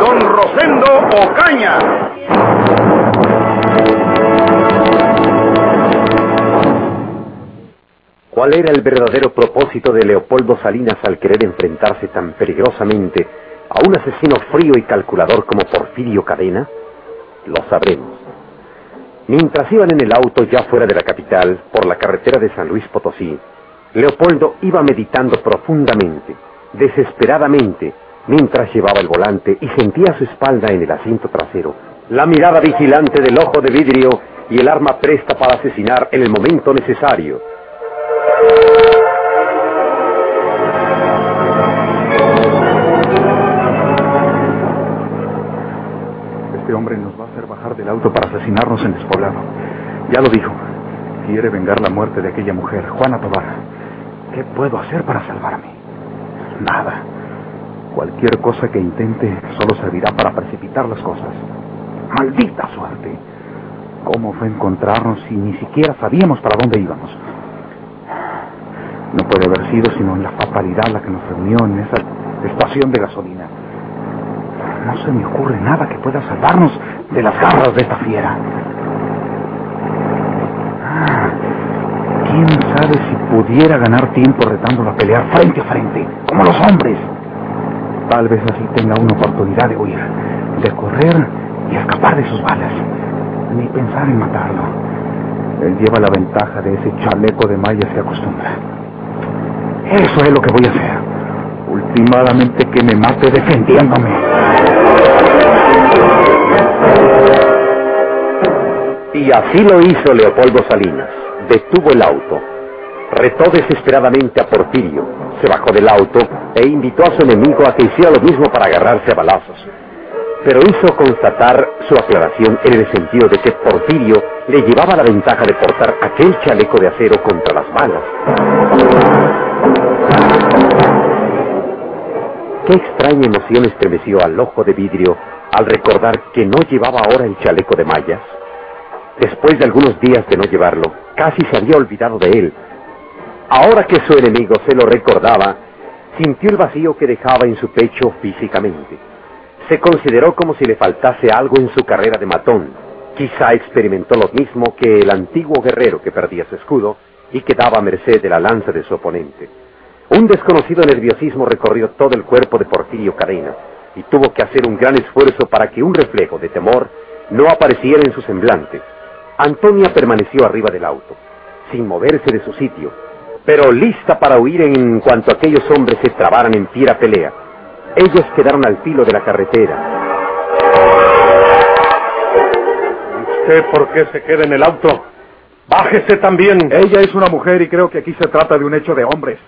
don Rosendo Ocaña. ¿Cuál era el verdadero propósito de Leopoldo Salinas al querer enfrentarse tan peligrosamente a un asesino frío y calculador como Porfirio Cadena? Lo sabremos. Mientras iban en el auto ya fuera de la capital, por la carretera de San Luis Potosí, Leopoldo iba meditando profundamente, desesperadamente, mientras llevaba el volante y sentía su espalda en el asiento trasero, la mirada vigilante del ojo de vidrio y el arma presta para asesinar en el momento necesario. Este hombre nos va a hacer bajar del auto para asesinarnos en despoblado. Ya lo dijo. Quiere vengar la muerte de aquella mujer, Juana Tobar. ¿Qué puedo hacer para salvarme? Nada. Cualquier cosa que intente solo servirá para precipitar las cosas. Maldita suerte. ¿Cómo fue encontrarnos si ni siquiera sabíamos para dónde íbamos? No puede haber sido sino la fatalidad la que nos reunió en esa estación de gasolina. No se me ocurre nada que pueda salvarnos de las garras de esta fiera. Ah, ¿Quién sabe si pudiera ganar tiempo retándola a pelear frente a frente, como los hombres? Tal vez así tenga una oportunidad de huir, de correr y escapar de sus balas. Ni pensar en matarlo. Él lleva la ventaja de ese chaleco de malla se acostumbra. Eso es lo que voy a hacer. Últimamente que me mate defendiéndome. Y así lo hizo Leopoldo Salinas. Detuvo el auto. Retó desesperadamente a Porfirio. Se bajó del auto e invitó a su enemigo a que hiciera lo mismo para agarrarse a balazos. Pero hizo constatar su aclaración en el sentido de que Porfirio le llevaba la ventaja de portar aquel chaleco de acero contra las balas. Qué extraña emoción estremeció al ojo de vidrio al recordar que no llevaba ahora el chaleco de mallas. Después de algunos días de no llevarlo, casi se había olvidado de él. Ahora que su enemigo se lo recordaba, sintió el vacío que dejaba en su pecho físicamente. Se consideró como si le faltase algo en su carrera de matón. Quizá experimentó lo mismo que el antiguo guerrero que perdía su escudo y quedaba a merced de la lanza de su oponente. Un desconocido nerviosismo recorrió todo el cuerpo de Porfirio Cadena y tuvo que hacer un gran esfuerzo para que un reflejo de temor no apareciera en su semblante. Antonia permaneció arriba del auto, sin moverse de su sitio, pero lista para huir en cuanto aquellos hombres se trabaran en fiera pelea. Ellos quedaron al filo de la carretera. ¿Usted por qué se queda en el auto? Bájese también. Ella es una mujer y creo que aquí se trata de un hecho de hombres.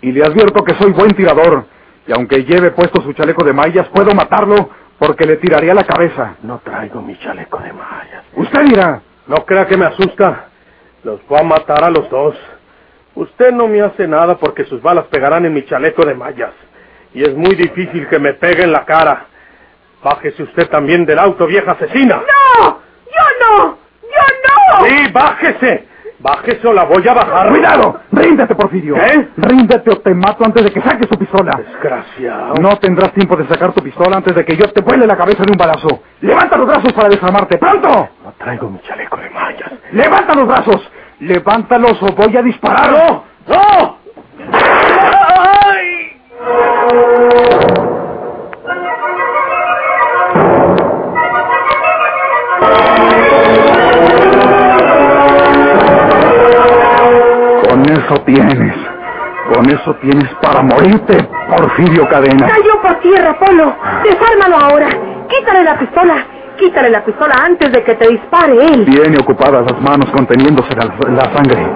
Y le advierto que soy buen tirador. Y aunque lleve puesto su chaleco de mallas, puedo matarlo porque le tiraría la cabeza. No traigo mi chaleco de mallas. Usted dirá. No crea que me asusta. Los voy a matar a los dos. Usted no me hace nada porque sus balas pegarán en mi chaleco de mallas. Y es muy difícil que me pegue en la cara. Bájese usted también del auto, vieja asesina. ¡No! ¡Yo no! ¡Yo no! Sí, bájese. Bájese o la voy a bajar. ¡Cuidado! ¡Ríndete, Porfirio! ¿Eh? ¡Ríndete o te mato antes de que saques tu pistola! Desgraciado. No tendrás tiempo de sacar tu pistola antes de que yo te vuele la cabeza de un balazo. ¡Levanta los brazos para desarmarte! ¡Pronto! No traigo mi chaleco de mallas. ¡Levanta los brazos! ¡Levántalos o voy a disparar! ¡No! ¡No! ¡Ay! Con eso tienes. Con eso tienes para morirte, Porfirio Cadena. Cayó por tierra, Polo. Desármalo ahora. Quítale la pistola. Quítale la pistola antes de que te dispare él. Tiene ocupadas las manos conteniéndose la, la sangre.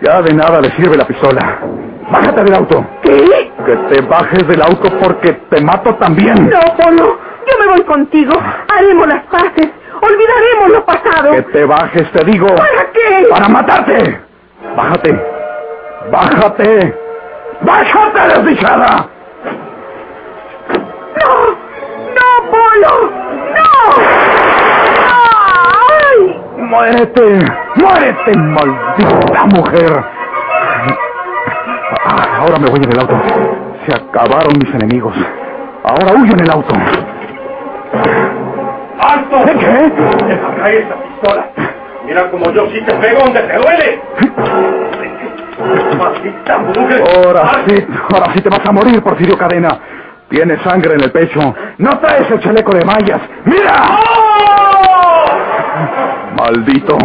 Ya de nada le sirve la pistola. Bájate del auto. ¿Qué? Que te bajes del auto porque te mato también. No, Polo. Yo me voy contigo. Haremos las paces. Olvidaremos lo pasado. Que te bajes, te digo. ¿Para qué? Para matarte. Bájate. Bájate. Bájate, desdichada. ¡No! ¡No, Polo! Muérete. Muérete, maldita mujer. Ah, Ahora me voy en el auto. Se acabaron mis enemigos. Ahora huyo en el auto. ¡Alto! ¿De qué? Deja caer esa pistola. Mira como yo sí te pego donde te duele. Maldita mujer. Ahora sí, ahora sí te vas a morir, Porfirio Cadena. Tienes sangre en el pecho. No traes el chaleco de mallas. ¡Mira! Maldito.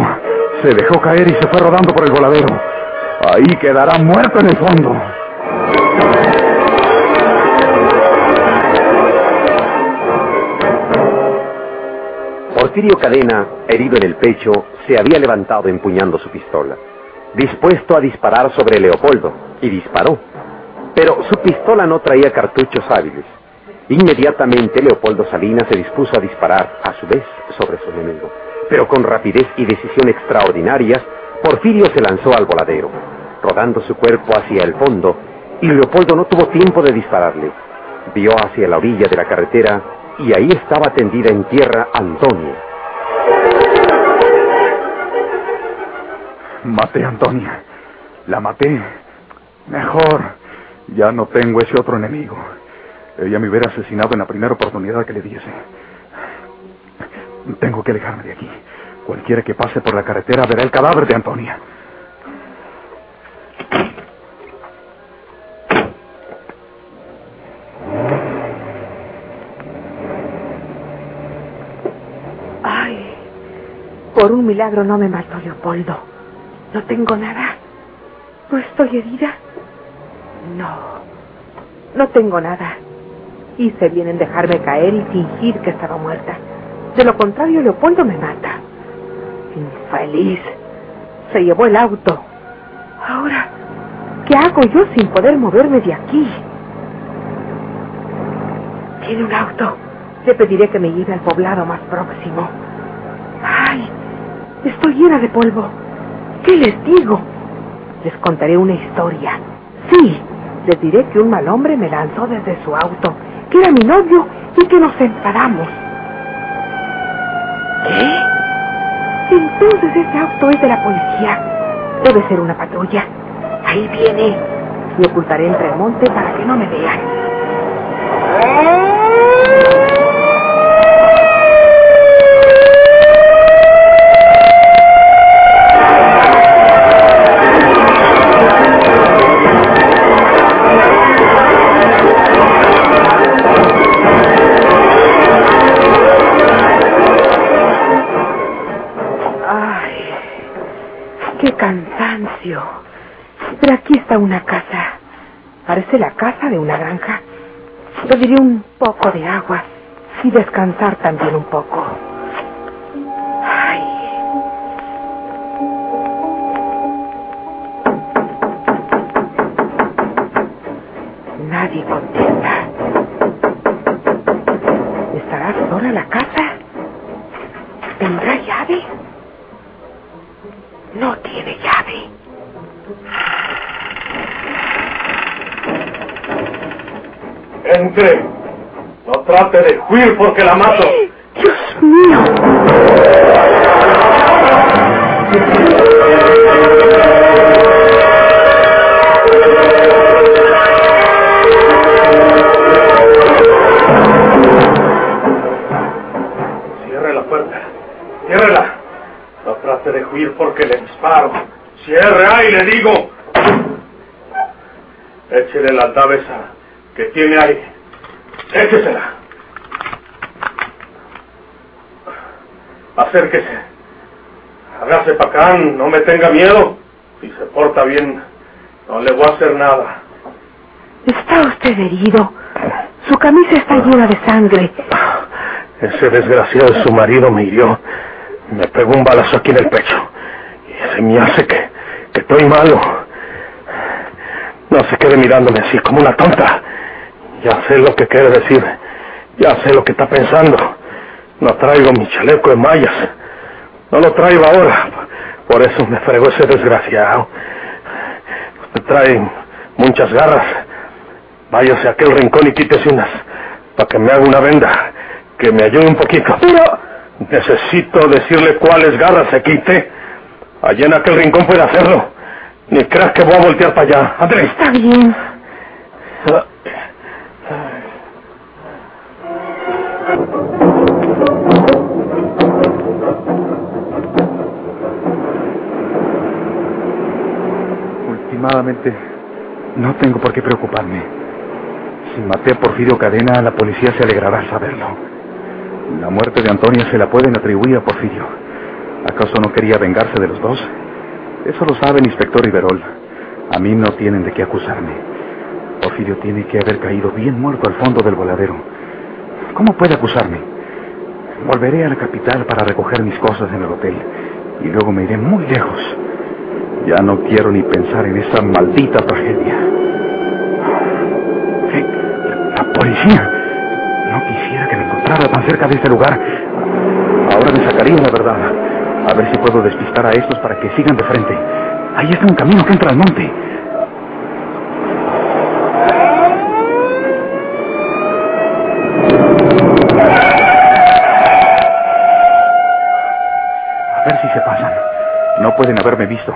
Se dejó caer y se fue rodando por el voladero. Ahí quedará muerto en el fondo. Porfirio Cadena, herido en el pecho, se había levantado empuñando su pistola, dispuesto a disparar sobre Leopoldo, y disparó. Pero su pistola no traía cartuchos hábiles. Inmediatamente Leopoldo Salinas se dispuso a disparar, a su vez, sobre su enemigo. Pero con rapidez y decisión extraordinarias, Porfirio se lanzó al voladero, rodando su cuerpo hacia el fondo, y Leopoldo no tuvo tiempo de dispararle. Vio hacia la orilla de la carretera y ahí estaba tendida en tierra Antonia. Maté a Antonia. La maté. Mejor. Ya no tengo ese otro enemigo. Ella me hubiera asesinado en la primera oportunidad que le diese. Tengo que alejarme de aquí. Cualquiera que pase por la carretera verá el cadáver de Antonia. Ay, por un milagro no me mató Leopoldo. No tengo nada. ¿No estoy herida? No, no tengo nada. Hice bien en dejarme caer y fingir que estaba muerta. De lo contrario, Leopoldo me mata. Infeliz. Se llevó el auto. Ahora, ¿qué hago yo sin poder moverme de aquí? Tiene un auto. Le pediré que me lleve al poblado más próximo. Ay, estoy llena de polvo. ¿Qué les digo? Les contaré una historia. Sí, les diré que un mal hombre me lanzó desde su auto, que era mi novio y que nos enfadamos. ¿Qué? Entonces ese auto es de la policía. Debe ser una patrulla. Ahí viene. Me ocultaré entre el monte para que no me vean. Pero aquí está una casa. Parece la casa de una granja. Pediré un poco de agua y descansar también un poco. No trate de huir porque la mato. Dios mío. Cierre la puerta. Ciérrela. No trate de huir porque le disparo. Cierre ahí, le digo. Échele la esa que tiene ahí. Échesela. Acérquese. Hágase para acá, no me tenga miedo. Si se porta bien, no le voy a hacer nada. Está usted herido. Su camisa está llena de sangre. Ese desgraciado de su marido me hirió. Me pegó un balazo aquí en el pecho. Y se me hace que, que estoy malo. No se quede mirándome así como una tonta. Ya sé lo que quiere decir. Ya sé lo que está pensando. No traigo mi chaleco de mallas. No lo traigo ahora. Por eso me fregó ese desgraciado. Usted trae muchas garras. Váyase a aquel rincón y quítese unas. Para que me haga una venda. Que me ayude un poquito. Pero... Necesito decirle cuáles garras se quite. Allá en aquel rincón puede hacerlo. Ni creas que voy a voltear para allá. Andrés. Está bien. Últimamente no tengo por qué preocuparme. Si maté a Porfirio Cadena, la policía se alegrará al saberlo. La muerte de Antonia se la pueden atribuir a Porfirio. ¿Acaso no quería vengarse de los dos? Eso lo sabe el inspector Iberol. A mí no tienen de qué acusarme. Porfirio tiene que haber caído bien muerto al fondo del voladero. ¿Cómo puede acusarme? Volveré a la capital para recoger mis cosas en el hotel y luego me iré muy lejos. Ya no quiero ni pensar en esa maldita tragedia. La policía. No quisiera que me encontrara tan cerca de este lugar. Ahora me sacaría la verdad. A ver si puedo despistar a estos para que sigan de frente. Ahí está un camino que entra al monte. A ver si se pasan. No pueden haberme visto.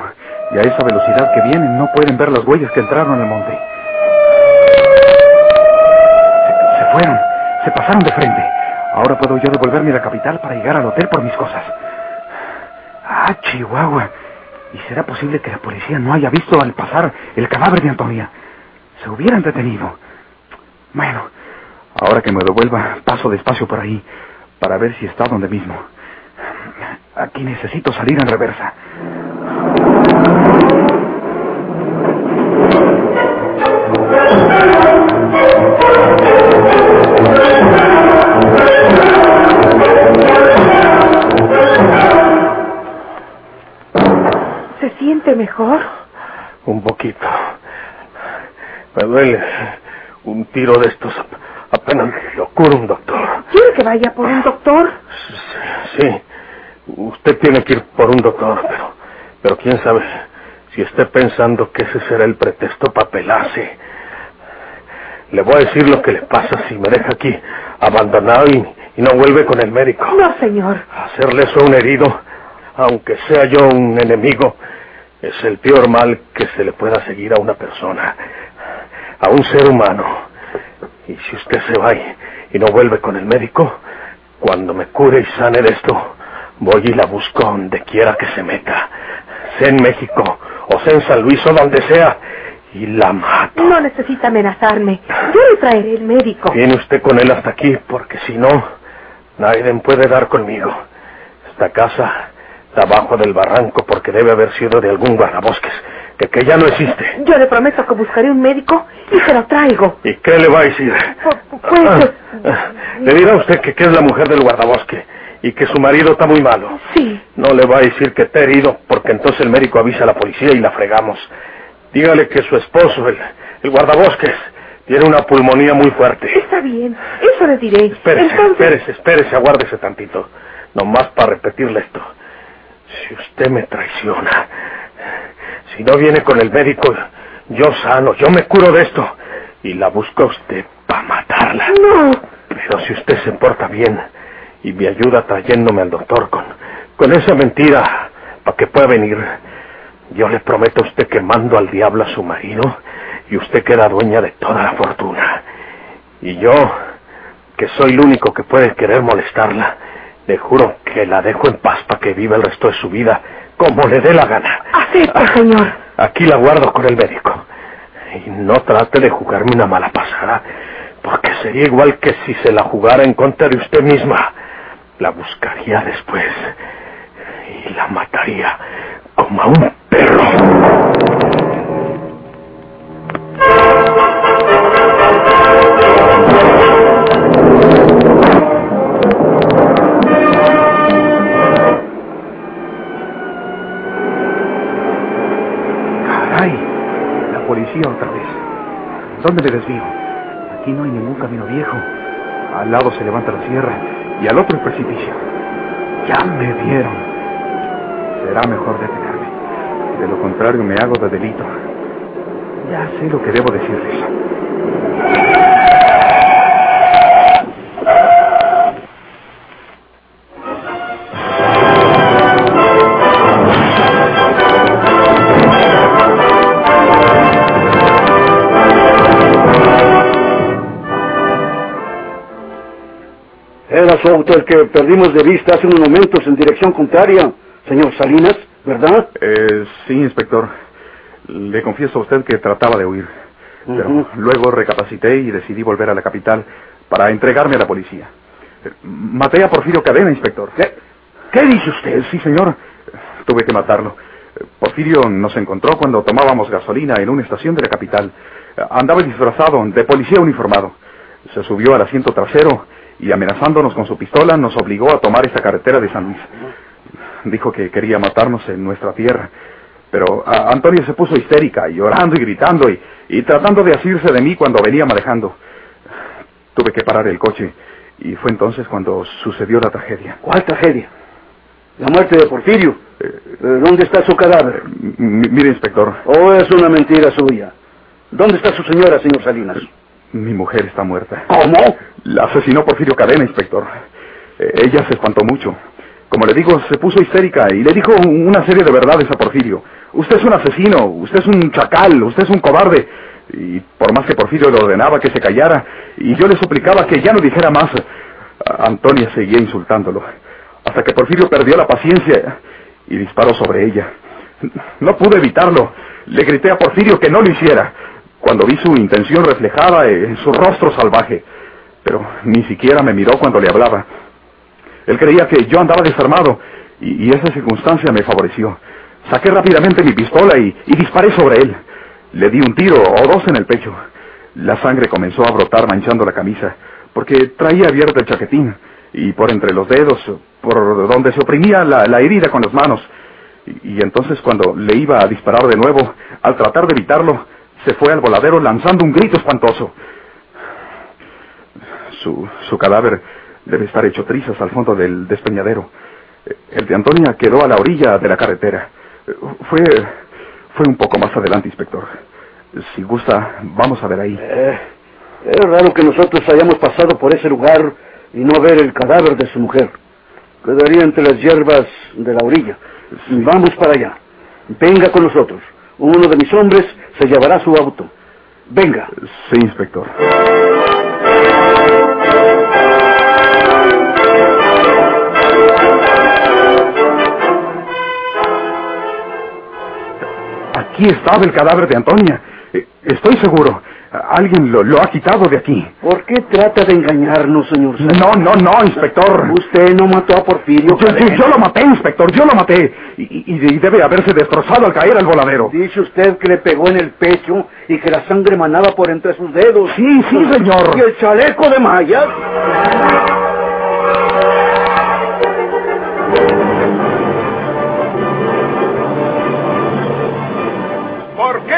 Y a esa velocidad que vienen no pueden ver las huellas que entraron al monte. Se, fueron. Se pasaron de frente. Ahora puedo yo devolverme a la capital para llegar al hotel por mis cosas. Ah, Chihuahua. ¿Y será posible que la policía no haya visto al pasar el cadáver de Antonia? Se hubieran detenido. Bueno, ahora que me devuelva, paso despacio por ahí para ver si está donde mismo. Aquí necesito salir en reversa. ¿Se siente mejor? Un poquito. Me duele. Un tiro de estos apenas me lo cura un doctor. ¿Quiere que vaya por un doctor? Usted tiene que ir por un doctor, pero, pero quién sabe si esté pensando que ese será el pretexto para pelarse. Le voy a decir lo que le pasa si me deja aquí abandonado y, y no vuelve con el médico. No, señor. Hacerle eso a un herido, aunque sea yo un enemigo, es el peor mal que se le pueda seguir a una persona, a un ser humano. Y si usted se va y, y no vuelve con el médico, cuando me cure y sane de esto, voy y la busco donde quiera que se meta, sea en México o sea en San Luis o donde sea, y la mato. No necesita amenazarme. Yo le traeré el médico. Viene usted con él hasta aquí, porque si no, nadie puede dar conmigo. Esta casa está abajo del barranco porque debe haber sido de algún guardabosques, que, que ya no existe. Yo le prometo que buscaré un médico y se lo traigo. ¿Y qué le va a decir? Pu- Pues, Ah, le dirá usted que, que es la mujer del guardabosque y que su marido está muy malo. sí. No le va a decir que está herido porque entonces el médico avisa a la policía y la fregamos. Dígale que su esposo, el, el guardabosques, tiene una pulmonía muy fuerte. Está bien. Eso le diré. Espérese, Entonces... espérese, espérese, aguárdese tantito. Nomás para repetirle esto. Si usted me traiciona, si no viene con el médico, yo sano, yo me curo de esto. Y la busco a usted para matarla. No. Pero si usted se porta bien y me ayuda trayéndome al doctor con, con esa mentira para que pueda venir, yo le prometo a usted que mando al diablo a su marido y usted queda dueña de toda la fortuna. Y yo, que soy el único que puede querer molestarla, le juro que la dejo en paz para que viva el resto de su vida como le dé la gana. Acepto, señor. Aquí la guardo con el médico. Y no trate de jugarme una mala pasada, porque sería igual que si se la jugara en contra de usted misma. La buscaría después y la mataría como a un perro. Otra vez. ¿Dónde me desvío? Aquí no hay ningún camino viejo. Al lado se levanta la sierra y al otro precipicio. Ya me vieron. Será mejor detenerme. De lo contrario me hago de delito. Ya sé lo que debo decirles. Auto el que perdimos de vista hace unos momentos en dirección contraria, señor Salinas, ¿verdad? Eh, sí, inspector. Le confieso a usted que trataba de huir. Pero Ujú. luego recapacité y decidí volver a la capital para entregarme a la policía. Eh, Maté a Porfirio Cadena, inspector. ¿Qué, qué dice usted? Sí, señor. Tuve que matarlo. Eh, Porfirio nos encontró cuando tomábamos gasolina en una estación de la capital. Eh, Andaba disfrazado de policía uniformado. Se subió al asiento trasero y amenazándonos con su pistola nos obligó a tomar esta carretera de San Luis. Dijo que quería matarnos en nuestra tierra. Pero a- Antonia se puso histérica, y llorando y gritando y, y tratando de asirse de mí cuando venía manejando. Tuve que parar el coche y fue entonces cuando sucedió la tragedia. ¿Cuál tragedia? La muerte de Porfirio. Eh, ¿Dónde está su cadáver? Mire, inspector, ¿O es una mentira suya? ¿Dónde está su señora, señor Salinas? Mi mujer está muerta. ¿Cómo? La asesinó Porfirio Cadena, inspector. Eh, ella se espantó mucho. Como le digo, se puso histérica y le dijo una serie de verdades a Porfirio. Usted es un asesino, usted es un chacal, usted es un cobarde. Y por más que Porfirio le ordenaba que se callara, y yo le suplicaba que ya no dijera más, Antonia seguía insultándolo. Hasta que Porfirio perdió la paciencia y disparó sobre ella. No pude evitarlo. Le grité a Porfirio que no lo hiciera, cuando vi su intención reflejada en su rostro salvaje. Pero ni siquiera me miró cuando le hablaba. Él creía que yo andaba desarmado y, esa circunstancia me favoreció. Saqué rápidamente mi pistola y, disparé sobre él. Le di un tiro o dos en el pecho. La sangre comenzó a brotar manchando la camisa, porque traía abierto el chaquetín y por entre los dedos, por donde se oprimía la, herida con las manos. Y entonces cuando le iba a disparar de nuevo, al tratar de evitarlo, se fue al voladero lanzando un grito espantoso. Su, su cadáver debe estar hecho trizas al fondo del despeñadero. El de Antonia quedó a la orilla de la carretera. Fue, fue un poco más adelante, inspector. Si gusta, vamos a ver ahí. Eh, es raro que nosotros hayamos pasado por ese lugar y no ver el cadáver de su mujer. Quedaría entre las hierbas de la orilla. Vamos para allá. Venga con nosotros. Uno de mis hombres se llevará su auto. Venga. Sí, inspector. Aquí estaba el cadáver de Antonia. Eh, Estoy seguro. Alguien lo, lo ha quitado de aquí. ¿Por qué trata de engañarnos, señor? No, no, no, inspector. Usted no mató a Porfirio. Yo, yo- yo lo maté, inspector, yo lo maté. Y, y- y debe haberse destrozado al caer al voladero. Dice usted que le pegó en el pecho y que la sangre manaba por entre sus dedos. Sí, sí, señor. ¿Y el chaleco de mallas?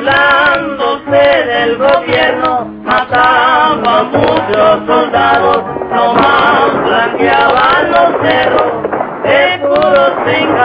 burlándose del gobierno, mataba a muchos soldados, nomás blanqueaban los cerros, escudos sin